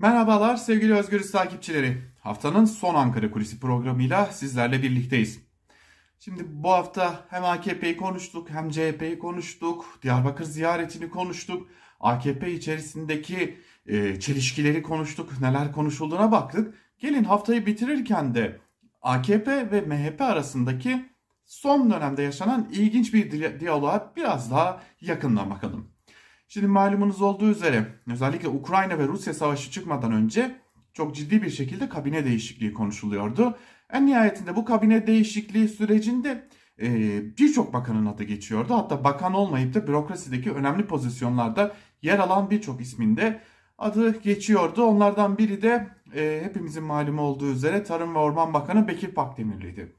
Merhabalar sevgili Özgürüz takipçileri. Haftanın son Ankara Kulisi programıyla sizlerle birlikteyiz. Şimdi bu hafta hem AKP'yi konuştuk hem CHP'yi konuştuk. Diyarbakır ziyaretini konuştuk. AKP içerisindeki e, çelişkileri konuştuk. Neler konuşulduğuna baktık. Gelin haftayı bitirirken de AKP ve MHP arasındaki son dönemde yaşanan ilginç bir diyaloğa biraz daha yakından bakalım. Şimdi malumunuz olduğu üzere özellikle Ukrayna ve Rusya savaşı çıkmadan önce çok ciddi bir şekilde kabine değişikliği konuşuluyordu. En nihayetinde bu kabine değişikliği sürecinde e, birçok bakanın adı geçiyordu. Hatta bakan olmayıp da bürokrasideki önemli pozisyonlarda yer alan birçok isminde adı geçiyordu. Onlardan biri de e, hepimizin malumu olduğu üzere Tarım ve Orman Bakanı Bekir Pakdemirli'ydi.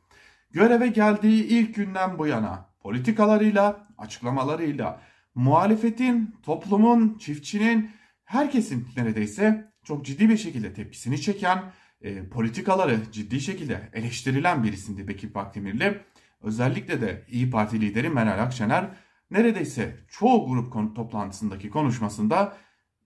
Göreve geldiği ilk günden bu yana politikalarıyla, açıklamalarıyla, muhalefetin, toplumun, çiftçinin, herkesin neredeyse çok ciddi bir şekilde tepkisini çeken, e, politikaları ciddi şekilde eleştirilen birisindi Bekir Pakdemirli. Özellikle de İyi Parti lideri Meral Akşener neredeyse çoğu grup toplantısındaki konuşmasında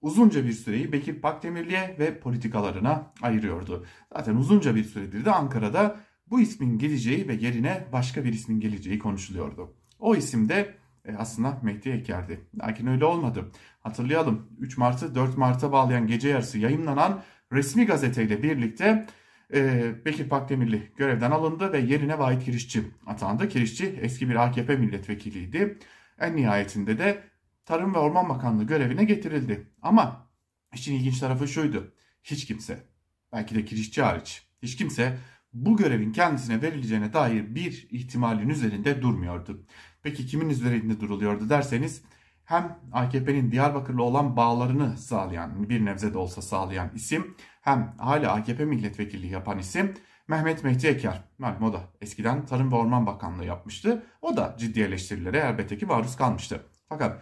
uzunca bir süreyi Bekir Pakdemirli'ye ve politikalarına ayırıyordu. Zaten uzunca bir süredir de Ankara'da bu ismin geleceği ve yerine başka bir ismin geleceği konuşuluyordu. O isim de aslında Mehdi Eker'di. Lakin öyle olmadı. Hatırlayalım 3 Mart'ı 4 Mart'a bağlayan gece yarısı yayınlanan resmi gazeteyle birlikte e, Bekir Pakdemirli görevden alındı ve yerine Vahit Kirişçi atandı. Kirişçi eski bir AKP milletvekiliydi. En nihayetinde de Tarım ve Orman Bakanlığı görevine getirildi. Ama işin ilginç tarafı şuydu. Hiç kimse, belki de Kirişçi hariç, hiç kimse bu görevin kendisine verileceğine dair bir ihtimalin üzerinde durmuyordu. Peki kimin üzerinde duruluyordu derseniz hem AKP'nin Diyarbakır'la olan bağlarını sağlayan, bir nebze de olsa sağlayan isim hem hala AKP milletvekilliği yapan isim Mehmet Mehdi Eker. Malum o da eskiden Tarım ve Orman Bakanlığı yapmıştı. O da ciddi eleştirilere elbette ki maruz kalmıştı. Fakat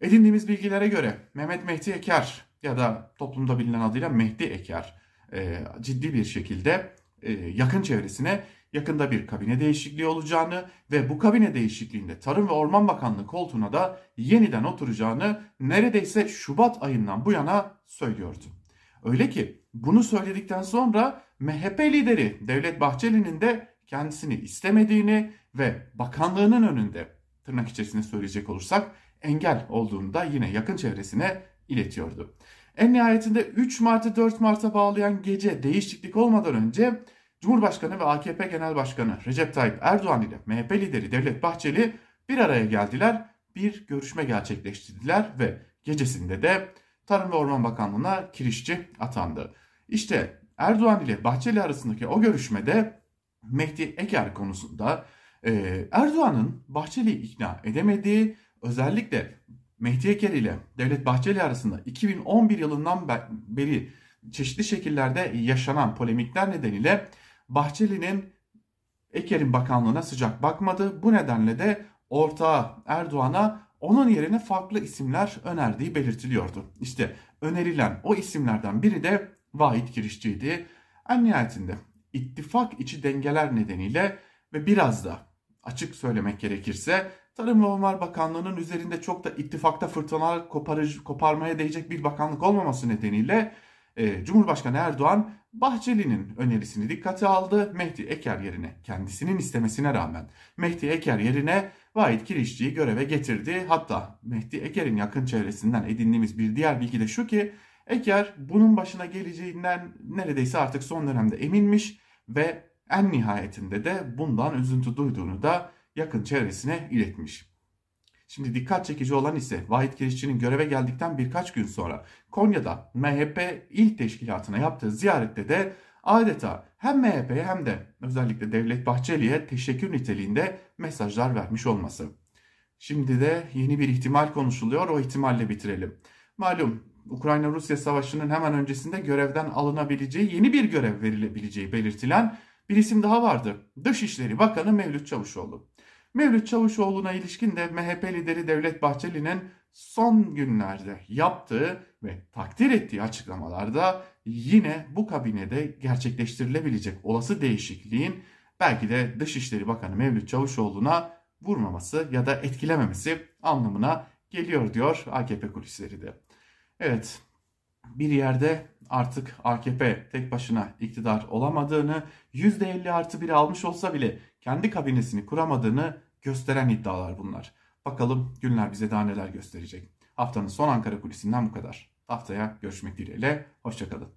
edindiğimiz bilgilere göre Mehmet Mehdi Eker ya da toplumda bilinen adıyla Mehdi Eker e, ciddi bir şekilde e, yakın çevresine yakında bir kabine değişikliği olacağını ve bu kabine değişikliğinde Tarım ve Orman Bakanlığı koltuğuna da yeniden oturacağını neredeyse Şubat ayından bu yana söylüyordu. Öyle ki bunu söyledikten sonra MHP lideri Devlet Bahçeli'nin de kendisini istemediğini ve bakanlığının önünde tırnak içerisinde söyleyecek olursak engel olduğunu da yine yakın çevresine iletiyordu. En nihayetinde 3 Mart'ı 4 Mart'a bağlayan gece değişiklik olmadan önce Cumhurbaşkanı ve AKP Genel Başkanı Recep Tayyip Erdoğan ile MHP lideri Devlet Bahçeli bir araya geldiler, bir görüşme gerçekleştirdiler ve gecesinde de Tarım ve Orman Bakanlığı'na kirişçi atandı. İşte Erdoğan ile Bahçeli arasındaki o görüşmede Mehdi Eker konusunda e, Erdoğan'ın Bahçeli'yi ikna edemediği özellikle Mehdi Eker ile Devlet Bahçeli arasında 2011 yılından beri çeşitli şekillerde yaşanan polemikler nedeniyle Bahçeli'nin Eker'in bakanlığına sıcak bakmadı. Bu nedenle de ortağı Erdoğan'a onun yerine farklı isimler önerdiği belirtiliyordu. İşte önerilen o isimlerden biri de Vahit Kirişçi'ydi. En nihayetinde ittifak içi dengeler nedeniyle ve biraz da açık söylemek gerekirse Tarım ve Orman Bakanlığı'nın üzerinde çok da ittifakta fırtınalar koparmaya değecek bir bakanlık olmaması nedeniyle e, Cumhurbaşkanı Erdoğan Bahçeli'nin önerisini dikkate aldı. Mehdi Eker yerine kendisinin istemesine rağmen Mehdi Eker yerine Vahit Kirişçi'yi göreve getirdi. Hatta Mehdi Eker'in yakın çevresinden edindiğimiz bir diğer bilgi de şu ki Eker bunun başına geleceğinden neredeyse artık son dönemde eminmiş ve en nihayetinde de bundan üzüntü duyduğunu da yakın çevresine iletmiş. Şimdi dikkat çekici olan ise Vahit Kirişçi'nin göreve geldikten birkaç gün sonra Konya'da MHP il teşkilatına yaptığı ziyarette de adeta hem MHP'ye hem de özellikle Devlet Bahçeli'ye teşekkür niteliğinde mesajlar vermiş olması. Şimdi de yeni bir ihtimal konuşuluyor. O ihtimalle bitirelim. Malum Ukrayna-Rusya savaşının hemen öncesinde görevden alınabileceği, yeni bir görev verilebileceği belirtilen bir isim daha vardı. Dışişleri Bakanı Mevlüt Çavuşoğlu. Mevlüt Çavuşoğlu'na ilişkin de MHP lideri Devlet Bahçeli'nin son günlerde yaptığı ve takdir ettiği açıklamalarda yine bu kabinede gerçekleştirilebilecek olası değişikliğin belki de Dışişleri Bakanı Mevlüt Çavuşoğlu'na vurmaması ya da etkilememesi anlamına geliyor diyor AKP kulisleri de. Evet bir yerde artık AKP tek başına iktidar olamadığını, %50 artı biri almış olsa bile kendi kabinesini kuramadığını gösteren iddialar bunlar. Bakalım günler bize daha neler gösterecek. Haftanın son Ankara kulisinden bu kadar. Haftaya görüşmek dileğiyle. Hoşçakalın.